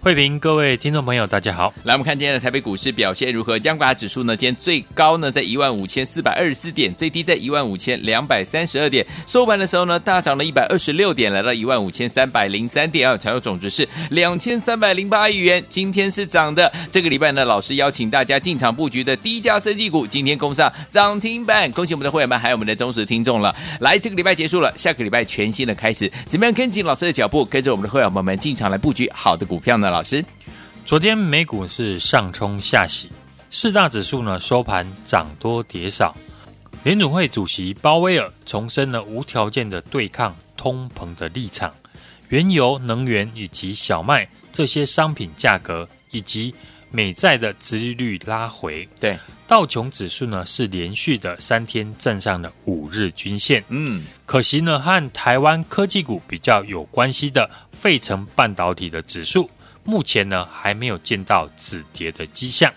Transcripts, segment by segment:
慧平，各位听众朋友，大家好。来，我们看今天的台北股市表现如何？加权指数呢？今天最高呢在一万五千四百二十四点，最低在一万五千两百三十二点。收盘的时候呢，大涨了一百二十六点，来到一万五千三百零三点啊，成交总值是两千三百零八亿元。今天是涨的。这个礼拜呢，老师邀请大家进场布局的低价生技股，今天攻上涨停板，恭喜我们的会员们，还有我们的忠实听众了。来，这个礼拜结束了，下个礼拜全新的开始，怎么样跟紧老师的脚步，跟着我们的会员们们进场来布局好的股票呢？老师？昨天美股是上冲下洗，四大指数呢收盘涨多跌少。联准会主席鲍威尔重申了无条件的对抗通膨的立场。原油、能源以及小麦这些商品价格以及美债的殖利率拉回。对，道琼指数呢是连续的三天站上了五日均线。嗯，可惜呢和台湾科技股比较有关系的费城半导体的指数。目前呢，还没有见到止跌的迹象。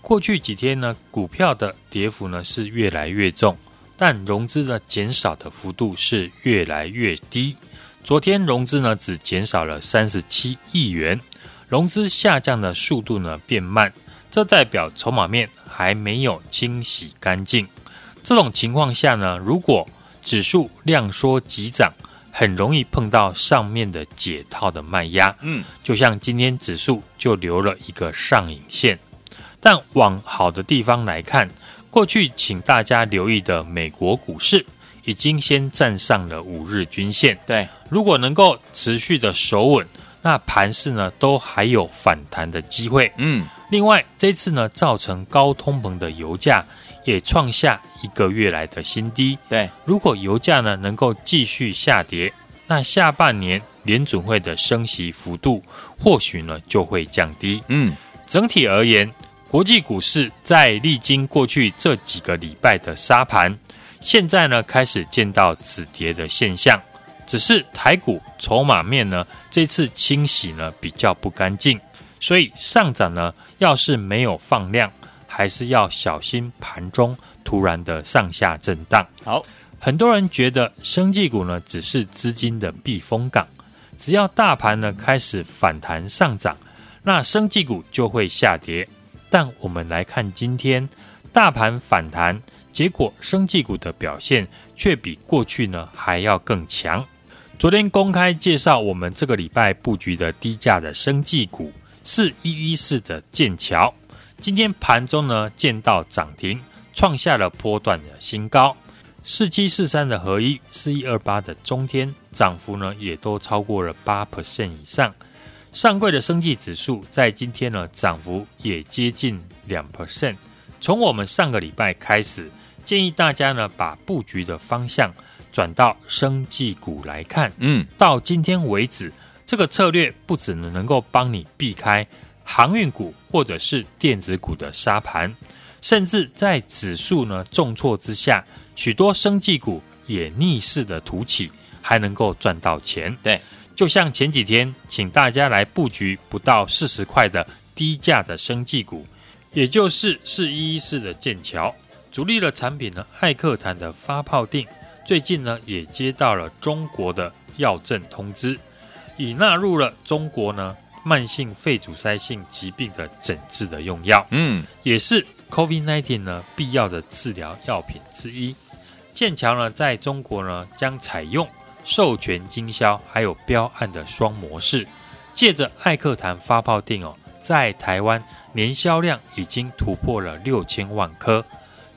过去几天呢，股票的跌幅呢是越来越重，但融资的减少的幅度是越来越低。昨天融资呢只减少了三十七亿元，融资下降的速度呢变慢，这代表筹码面还没有清洗干净。这种情况下呢，如果指数量缩急涨，很容易碰到上面的解套的卖压，嗯，就像今天指数就留了一个上影线。但往好的地方来看，过去请大家留意的美国股市已经先站上了五日均线。对，如果能够持续的守稳，那盘势呢都还有反弹的机会。嗯，另外这次呢造成高通膨的油价。也创下一个月来的新低。对，如果油价呢能够继续下跌，那下半年联准会的升息幅度或许呢就会降低。嗯，整体而言，国际股市在历经过去这几个礼拜的沙盘，现在呢开始见到止跌的现象。只是台股筹码面呢这次清洗呢比较不干净，所以上涨呢要是没有放量。还是要小心盘中突然的上下震荡。好，很多人觉得生技股呢只是资金的避风港，只要大盘呢开始反弹上涨，那生技股就会下跌。但我们来看今天大盘反弹，结果生技股的表现却比过去呢还要更强。昨天公开介绍我们这个礼拜布局的低价的生技股，是一一四的剑桥。今天盘中呢，见到涨停，创下了波段的新高。四七四三的合一，四一二八的中天，涨幅呢也都超过了八 percent 以上。上柜的生技指数在今天呢，涨幅也接近两 percent。从我们上个礼拜开始，建议大家呢，把布局的方向转到生技股来看。嗯，到今天为止，这个策略不只能够帮你避开。航运股或者是电子股的沙盘，甚至在指数呢重挫之下，许多生技股也逆势的突起，还能够赚到钱。对，就像前几天请大家来布局不到四十块的低价的生技股，也就是四一一四的剑桥，主力的产品呢，艾克坦的发泡定，最近呢也接到了中国的药证通知，已纳入了中国呢。慢性肺阻塞性疾病的诊治的用药，嗯，也是 COVID-19 呢必要的治疗药品之一。剑桥呢在中国呢将采用授权经销还有标案的双模式，借着艾克坦发泡定哦，在台湾年销量已经突破了六千万颗，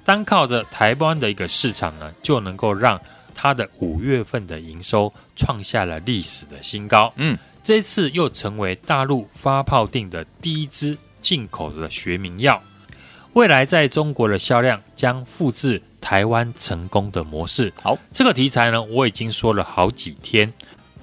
单靠着台湾的一个市场呢，就能够让它的五月份的营收创下了历史的新高，嗯。这次又成为大陆发泡定的第一支进口的学名药。未来在中国的销量将复制台湾成功的模式。好，这个题材呢，我已经说了好几天，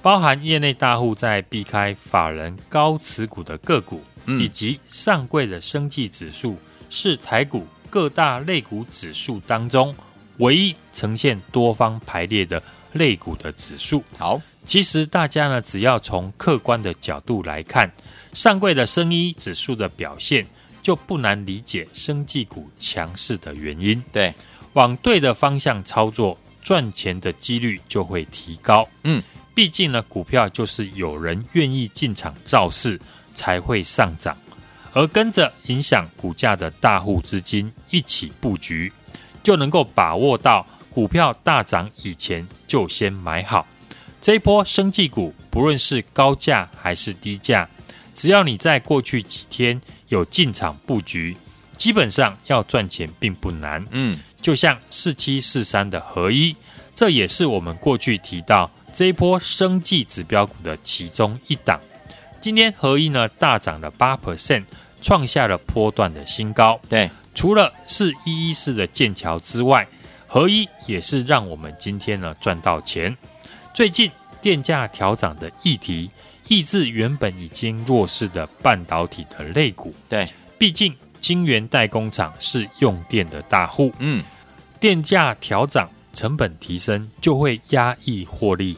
包含业内大户在避开法人高持股的个股，嗯、以及上柜的生技指数是台股各大类股指数当中唯一呈现多方排列的类股的指数。好，其实大家呢，只要从客观的角度来看，上柜的生医指数的表现。就不难理解生技股强势的原因。对，往对的方向操作，赚钱的几率就会提高。嗯，毕竟呢，股票就是有人愿意进场造势才会上涨，而跟着影响股价的大户资金一起布局，就能够把握到股票大涨以前就先买好。这一波生技股，不论是高价还是低价。只要你在过去几天有进场布局，基本上要赚钱并不难。嗯，就像四七四三的合一，这也是我们过去提到这一波生技指标股的其中一档。今天合一呢大涨了八 percent，创下了波段的新高。对，除了是一一四的剑桥之外，合一也是让我们今天呢赚到钱。最近电价调涨的议题。抑制原本已经弱势的半导体的类股，对，毕竟晶圆代工厂是用电的大户，嗯，电价调涨，成本提升就会压抑获利。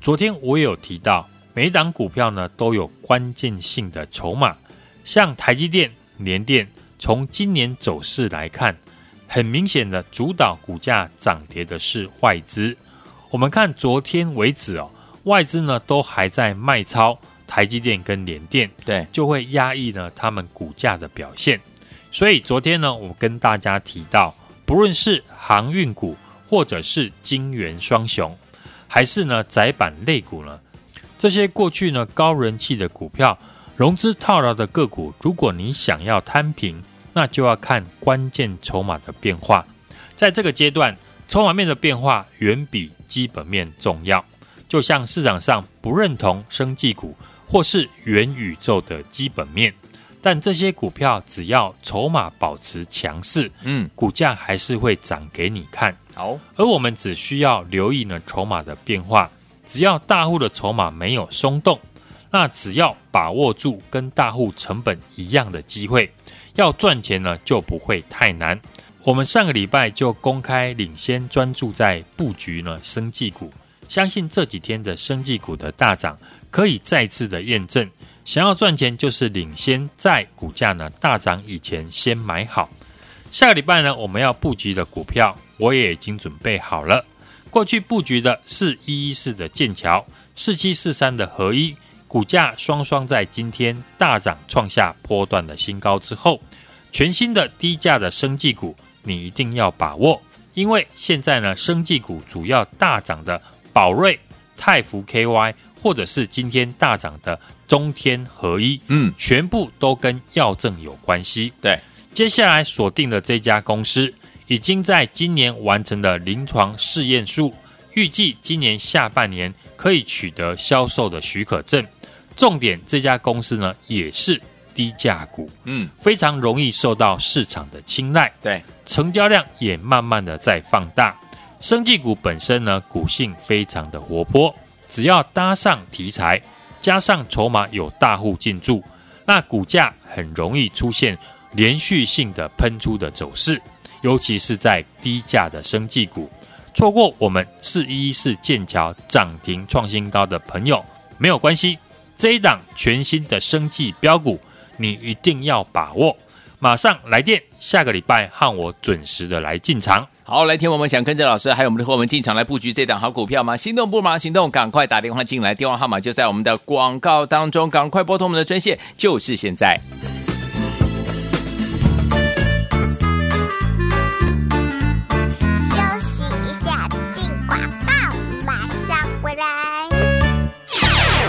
昨天我也有提到，每一档股票呢都有关键性的筹码，像台积电、联电，从今年走势来看，很明显的主导股价涨跌的是外资。我们看昨天为止哦。外资呢都还在卖超台积电跟联电，对，就会压抑呢他们股价的表现。所以昨天呢，我跟大家提到，不论是航运股，或者是金圆双雄，还是呢窄板类股呢，这些过去呢高人气的股票，融资套牢的个股，如果你想要摊平，那就要看关键筹码的变化。在这个阶段，筹码面的变化远比基本面重要。就像市场上不认同生技股或是元宇宙的基本面，但这些股票只要筹码保持强势，嗯，股价还是会涨给你看。好，而我们只需要留意呢筹码的变化，只要大户的筹码没有松动，那只要把握住跟大户成本一样的机会，要赚钱呢就不会太难。我们上个礼拜就公开领先专注在布局呢生技股。相信这几天的生技股的大涨，可以再次的验证，想要赚钱就是领先在股价呢大涨以前先买好。下个礼拜呢，我们要布局的股票，我也已经准备好了。过去布局的是一一四的剑桥，四七四三的合一，股价双双在今天大涨，创下波段的新高之后，全新的低价的生技股，你一定要把握，因为现在呢，生技股主要大涨的。宝瑞、泰福 KY，或者是今天大涨的中天合一，嗯，全部都跟药证有关系。对，接下来锁定的这家公司，已经在今年完成了临床试验数，预计今年下半年可以取得销售的许可证。重点，这家公司呢也是低价股，嗯，非常容易受到市场的青睐。对，成交量也慢慢的在放大。生技股本身呢，股性非常的活泼，只要搭上题材，加上筹码有大户进驻，那股价很容易出现连续性的喷出的走势，尤其是在低价的生技股。错过我们四一四剑桥涨停创新高的朋友没有关系，这一档全新的生技标股，你一定要把握，马上来电，下个礼拜和我准时的来进场。好，来听我们想跟着老师，还有我们的伙伴进场来布局这档好股票吗？心动不忙行动，赶快打电话进来，电话号码就在我们的广告当中，赶快拨通我们的专线，就是现在。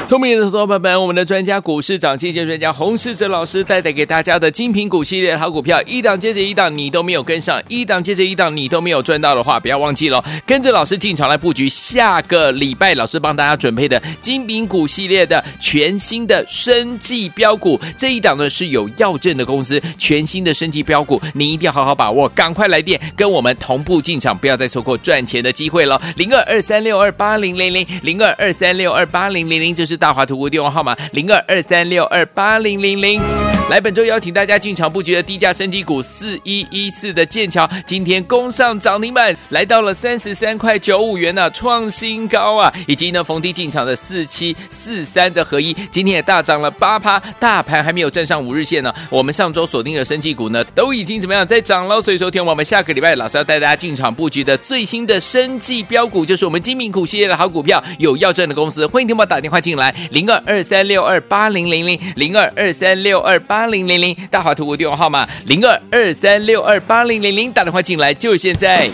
聪明的伙伴们，我们的专家股市涨跌专家洪世哲老师带带给大家的精品股系列好股票，一档接着一档，你都没有跟上，一档接着一档，你都没有赚到的话，不要忘记了，跟着老师进场来布局下个礼拜老师帮大家准备的精品股系列的全新的生技标股，这一档呢是有药证的公司，全新的生技标股，你一定要好好把握，赶快来电跟我们同步进场，不要再错过赚钱的机会了，零二二三六二八零零零零二二三六二八零零零，这是。大华图文电话号码零二二三六二八零零零，来本周邀请大家进场布局的低价生技股四一一四的剑桥，今天攻上涨停板，来到了三十三块九五元呢、创新高啊！以及呢逢低进场的四七四三的合一，今天也大涨了八趴，大盘还没有站上五日线呢。我们上周锁定的生技股呢，都已经怎么样在涨了？所以说，听我们下个礼拜老师要带大家进场布局的最新的生技标股，就是我们精品股系列的好股票，有要证的公司，欢迎听我打电话进来。零二二三六二八零零零零二二三六二八零零零，大华图我电话号码零二二三六二八零零零，打电话进来就现在。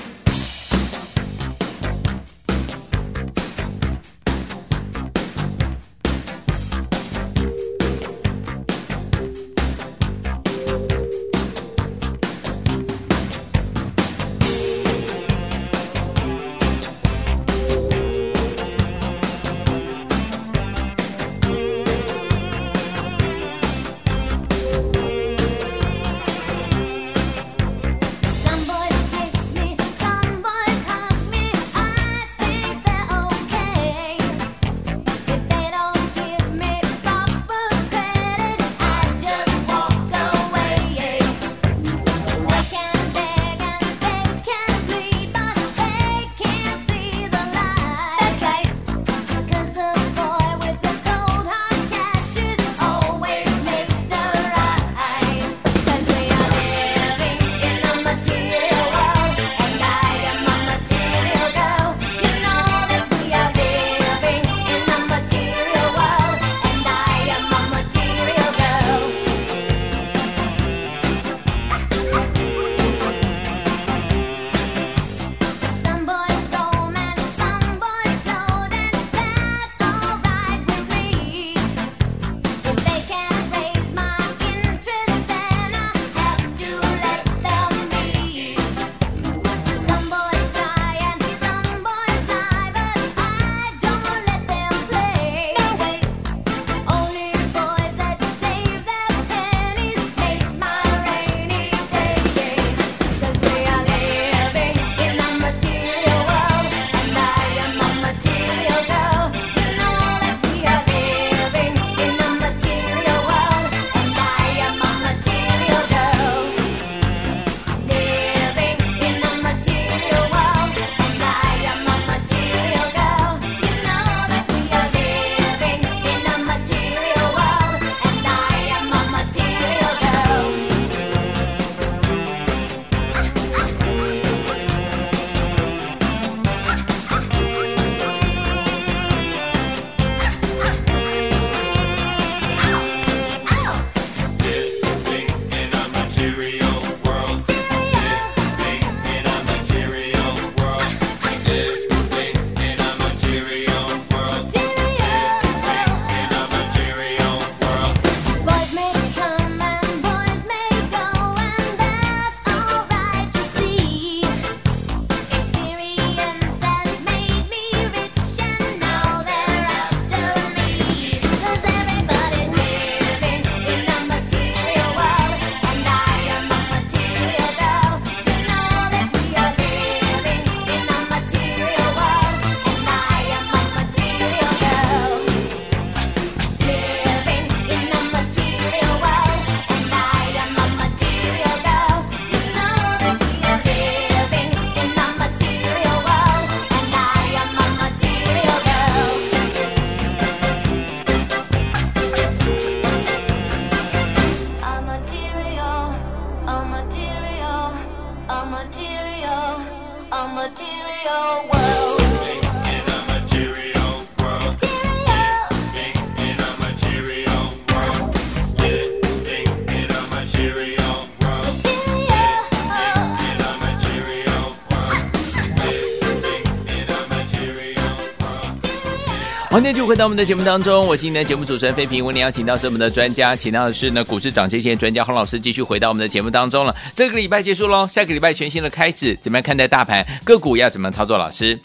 好，那就回到我们的节目当中，我是你的节目主持人费平。为您邀请到是我们的专家，请到的是呢股市涨跌线专家洪老师，继续回到我们的节目当中了。这个礼拜结束喽，下个礼拜全新的开始，怎么样看待大盘个股要怎么操作？老师，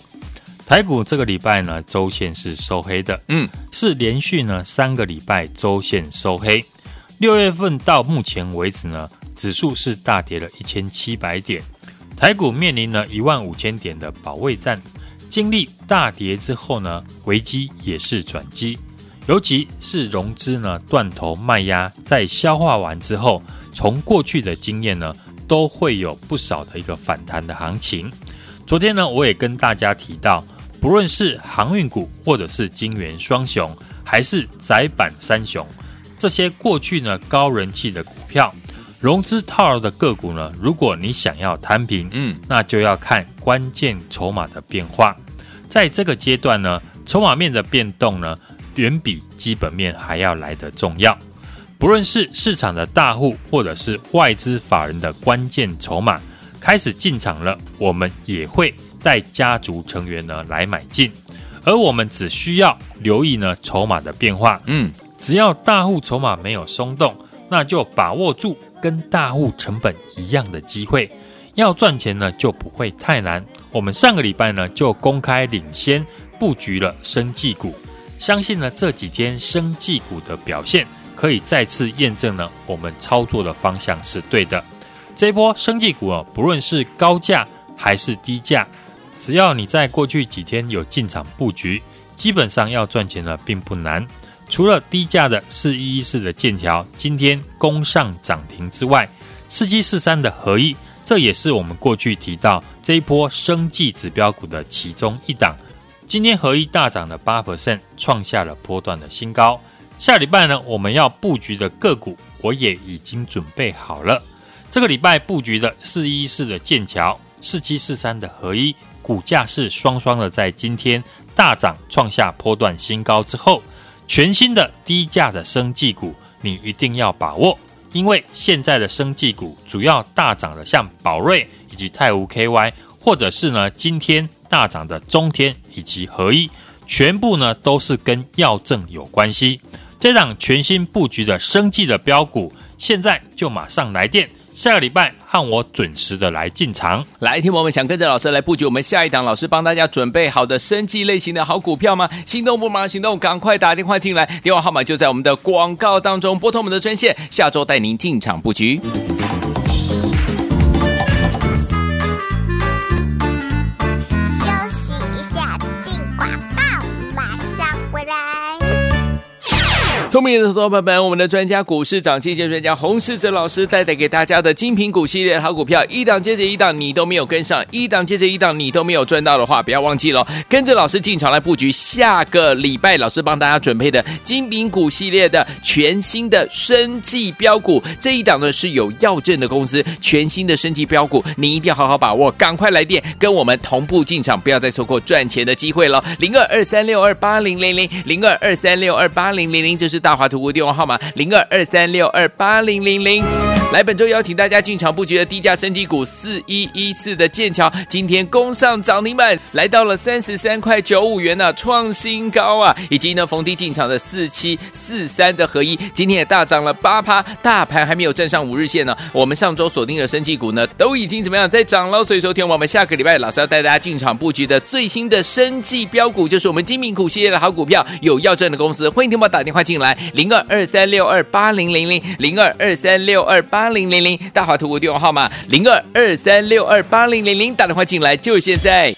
台股这个礼拜呢，周线是收黑的，嗯，是连续呢三个礼拜周线收黑。六月份到目前为止呢，指数是大跌了一千七百点，台股面临了一万五千点的保卫战。经历大跌之后呢，危机也是转机，尤其是融资呢断头卖压，在消化完之后，从过去的经验呢，都会有不少的一个反弹的行情。昨天呢，我也跟大家提到，不论是航运股，或者是金元双雄，还是窄板三雄，这些过去呢高人气的股票。融资套牢的个股呢，如果你想要摊平，嗯，那就要看关键筹码的变化。在这个阶段呢，筹码面的变动呢，远比基本面还要来得重要。不论是市场的大户，或者是外资法人的关键筹码开始进场了，我们也会带家族成员呢来买进，而我们只需要留意呢筹码的变化。嗯，只要大户筹码没有松动，那就把握住。跟大户成本一样的机会，要赚钱呢就不会太难。我们上个礼拜呢就公开领先布局了生技股，相信呢这几天生技股的表现可以再次验证呢我们操作的方向是对的。这波生技股啊，不论是高价还是低价，只要你在过去几天有进场布局，基本上要赚钱呢并不难。除了低价的四一一四的剑桥今天攻上涨停之外，四七四三的合一，这也是我们过去提到这一波生计指标股的其中一档。今天合一大涨了八 percent，创下了波段的新高。下礼拜呢，我们要布局的个股，我也已经准备好了。这个礼拜布局的四一一四的剑桥，四七四三的合一，股价是双双的在今天大涨，创下波段新高之后。全新的低价的生技股，你一定要把握，因为现在的生技股主要大涨的，像宝瑞以及泰吴 KY，或者是呢今天大涨的中天以及合一，全部呢都是跟药证有关系。这档全新布局的生技的标股，现在就马上来电。下个礼拜和我准时的来进场，来听我们想跟着老师来布局我们下一档老师帮大家准备好的生计类型的好股票吗？心动不忙行动，赶快打电话进来，电话号码就在我们的广告当中，拨通我们的专线，下周带您进场布局。聪明的伙伴们，我们的专家股市涨跌线专家洪世哲老师带带给大家的精品股系列好股票，一档接着一档，你都没有跟上，一档接着一档，你都没有赚到的话，不要忘记了，跟着老师进场来布局下个礼拜老师帮大家准备的精品股系列的全新的生技标股。这一档呢是有药证的公司，全新的生技标股，你一定要好好把握，赶快来电跟我们同步进场，不要再错过赚钱的机会了。零二二三六二八零零零零二二三六二八零零零，这是。大华图电话号码零二二三六二八零零零，来本周邀请大家进场布局的低价生技股四一一四的剑桥，今天攻上涨停板，来到了三十三块九五元呢、创新高啊！以及呢逢低进场的四七四三的合一，今天也大涨了八趴，大盘还没有站上五日线呢。我们上周锁定的生技股呢，都已经怎么样在涨了？所以说，听我们下个礼拜老师要带大家进场布局的最新的生技标股，就是我们精品股系列的好股票，有要证的公司，欢迎听我打电话进来。零二二三六二八零零零零二二三六二八零零零，大华图物电话号码零二二三六二八零零零，打电话进来就现在。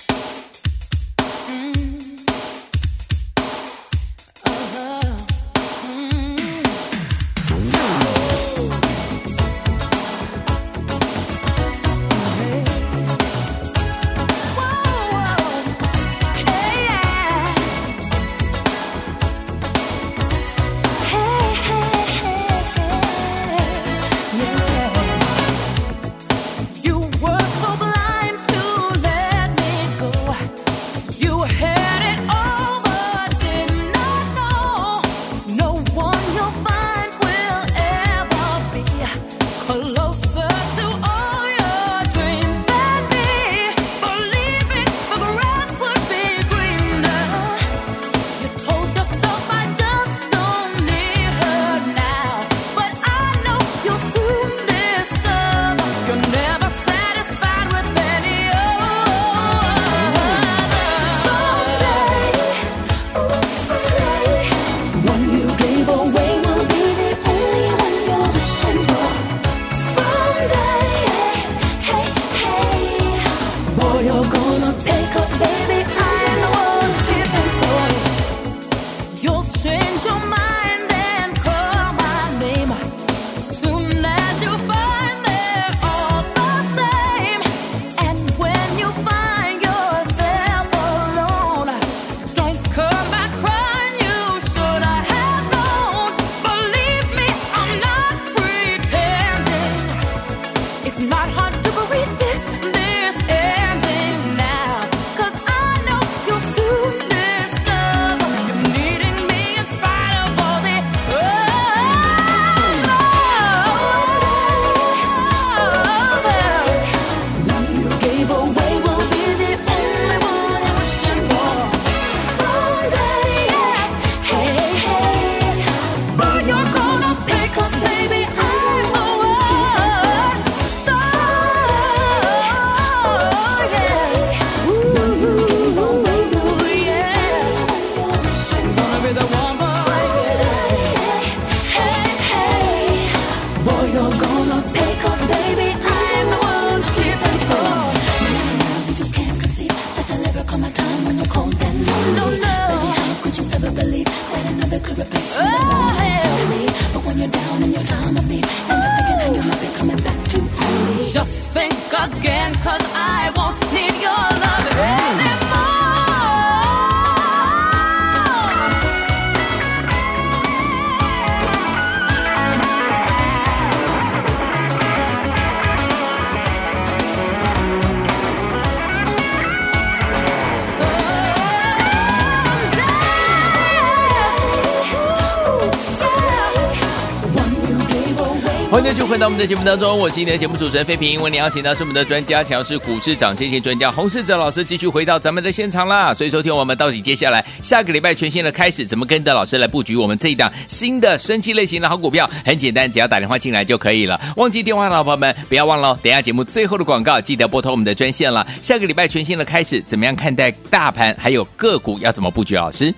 欢迎继续回到我们的节目当中，我是今天的节目主持人费平。为你邀请到是我们的专家，强势股市涨跌线专家洪世哲老师，继续回到咱们的现场啦。所以，说听我们到底接下来下个礼拜全新的开始，怎么跟着老师来布局我们这一档新的生机类型的好股票？很简单，只要打电话进来就可以了。忘记电话的好朋友们，不要忘了，等下节目最后的广告，记得拨通我们的专线了。下个礼拜全新的开始，怎么样看待大盘还有个股要怎么布局？老师，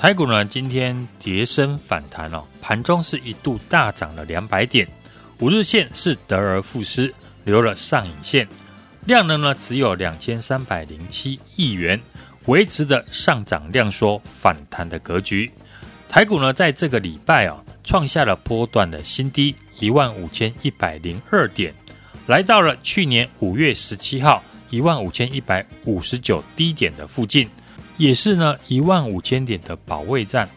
台股呢今天跌升反弹哦，盘中是一度大涨了两百点，五日线是得而复失，留了上影线，量能呢只有两千三百零七亿元，维持的上涨量缩反弹的格局。台股呢在这个礼拜哦，创下了波段的新低一万五千一百零二点，来到了去年五月十七号一万五千一百五十九低点的附近。也是呢，一万五千点的保卫战。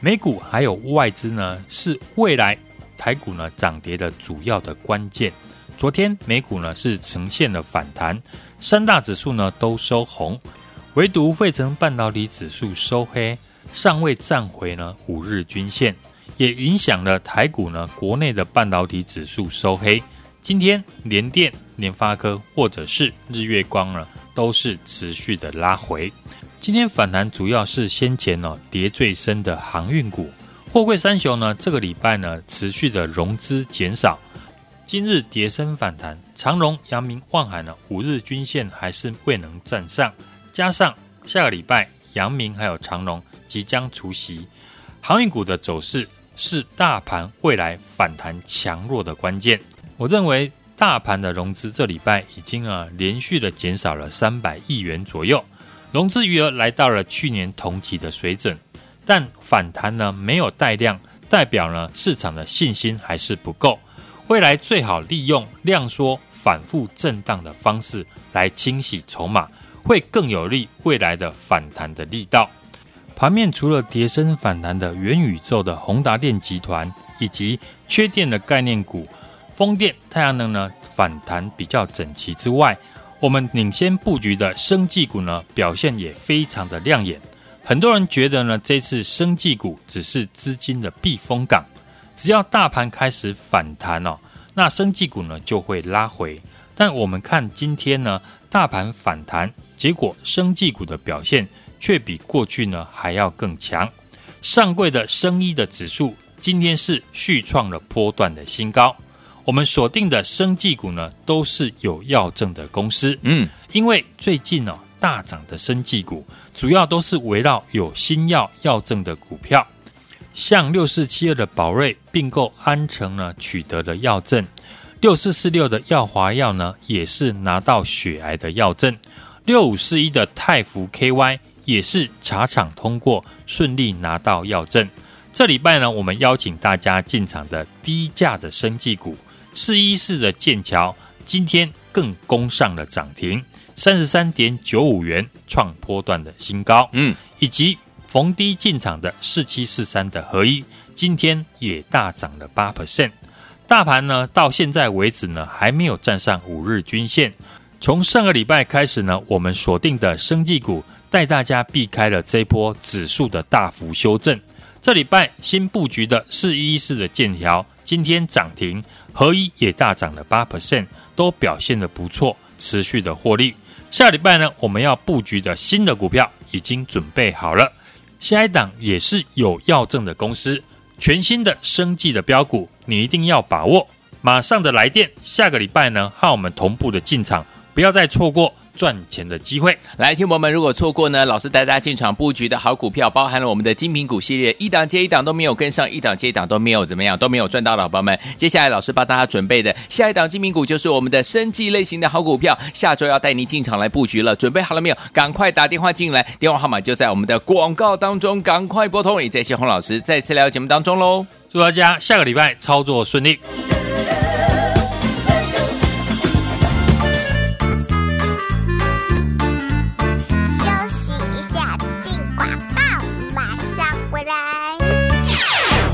美股还有外资呢，是未来台股呢涨跌的主要的关键。昨天美股呢是呈现了反弹，三大指数呢都收红，唯独费城半导体指数收黑，尚未站回呢五日均线，也影响了台股呢国内的半导体指数收黑。今天联电、联发科或者是日月光呢，都是持续的拉回。今天反弹主要是先前呢跌最深的航运股，货柜三雄呢这个礼拜呢持续的融资减少，今日跌升反弹，长荣、阳明、望海呢五日均线还是未能站上，加上下个礼拜阳明还有长荣即将除息，航运股的走势是大盘未来反弹强弱的关键。我认为大盘的融资这礼拜已经啊连续的减少了三百亿元左右。融资余额来到了去年同期的水准，但反弹呢没有带量，代表呢市场的信心还是不够。未来最好利用量缩反复震荡的方式来清洗筹码，会更有利未来的反弹的力道。盘面除了跌升反弹的元宇宙的宏达电集团，以及缺电的概念股，风电、太阳能呢反弹比较整齐之外，我们领先布局的生技股呢，表现也非常的亮眼。很多人觉得呢，这次生技股只是资金的避风港，只要大盘开始反弹哦，那生技股呢就会拉回。但我们看今天呢，大盘反弹，结果生技股的表现却比过去呢还要更强。上柜的生医的指数今天是续创了波段的新高。我们锁定的生技股呢，都是有药证的公司。嗯，因为最近哦大涨的生技股，主要都是围绕有新药药证的股票，像六四七二的宝瑞并购安诚呢，取得了药证；六四四六的耀华药呢，也是拿到血癌的药证；六五四一的泰福 KY 也是茶厂通过，顺利拿到药证。这礼拜呢，我们邀请大家进场的低价的生技股。四一四的剑桥今天更攻上了涨停，三十三点九五元创波段的新高。嗯，以及逢低进场的四七四三的合一，今天也大涨了八 percent。大盘呢，到现在为止呢，还没有站上五日均线。从上个礼拜开始呢，我们锁定的生技股，带大家避开了这波指数的大幅修正。这礼拜新布局的四一四的剑条。今天涨停，合一也大涨了八 percent，都表现的不错，持续的获利。下礼拜呢，我们要布局的新的股票已经准备好了，下一档也是有要证的公司，全新的生计的标股，你一定要把握。马上的来电，下个礼拜呢，和我们同步的进场，不要再错过赚钱的机会。来，听友们，如果错过呢，老师带大家进场布局的好股票，包含了我们的精品股系列，一档接一档都没有跟上，一档接一档都没有怎么样，都没有赚到的好朋友们，接下来老师帮大家准备的下一档精品股就是我们的生技类型的好股票，下周要带您进场来布局了，准备好了没有？赶快打电话进来，电话号码就在我们的广告当中，赶快拨通。也谢谢洪老师再次来到节目当中喽，祝大家下个礼拜操作顺利。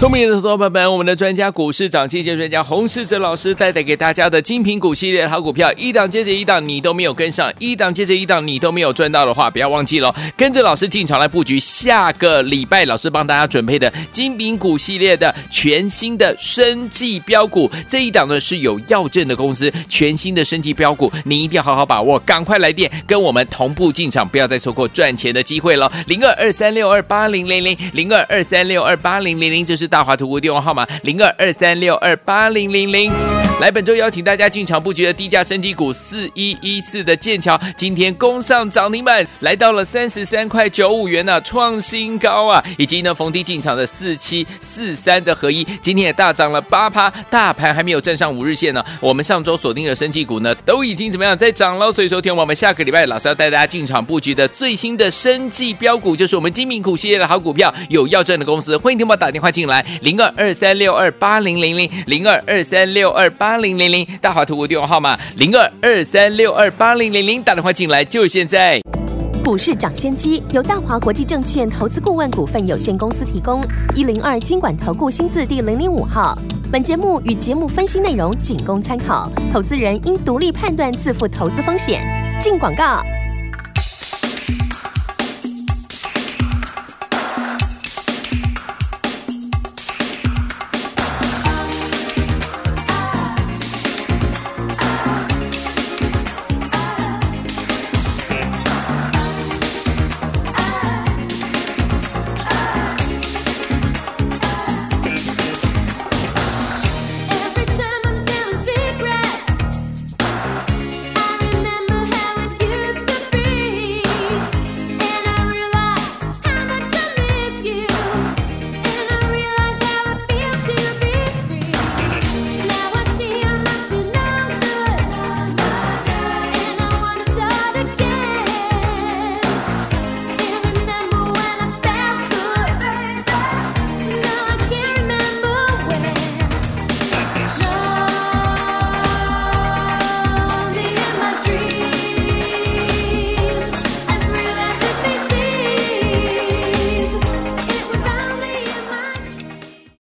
聪明的伙伴们，我们的专家股市涨跌线专家洪世哲老师带带给大家的精品股系列好股票，一档接着一档，你都没有跟上，一档接着一档，你都没有赚到的话，不要忘记了，跟着老师进场来布局下个礼拜老师帮大家准备的精品股系列的全新的生技标股，这一档呢是有药证的公司，全新的生技标股，你一定要好好把握，赶快来电跟我们同步进场，不要再错过赚钱的机会了，零二二三六二八零零零零二二三六二八零零零，这是。大华图股电话号码零二二三六二八零零零，来本周邀请大家进场布局的低价升级股四一一四的剑桥，今天攻上涨停板，来到了三十三块九五元呢、啊，创新高啊！以及呢逢低进场的四七四三的合一，今天也大涨了八趴，大盘还没有站上五日线呢。我们上周锁定的升级股呢，都已经怎么样在涨了？所以说，听我们下个礼拜老师要带大家进场布局的最新的升级标股，就是我们精品股系列的好股票，有要证的公司，欢迎听我打电话进来。零二二三六二八零零零零二二三六二八零零零，大华图股电话号码零二二三六二八零零零，打电话进来就现在。股市涨先机由大华国际证券投资顾问股份有限公司提供，一零二经管投顾新字第零零五号。本节目与节目分析内容仅供参考，投资人应独立判断，自负投资风险。进广告。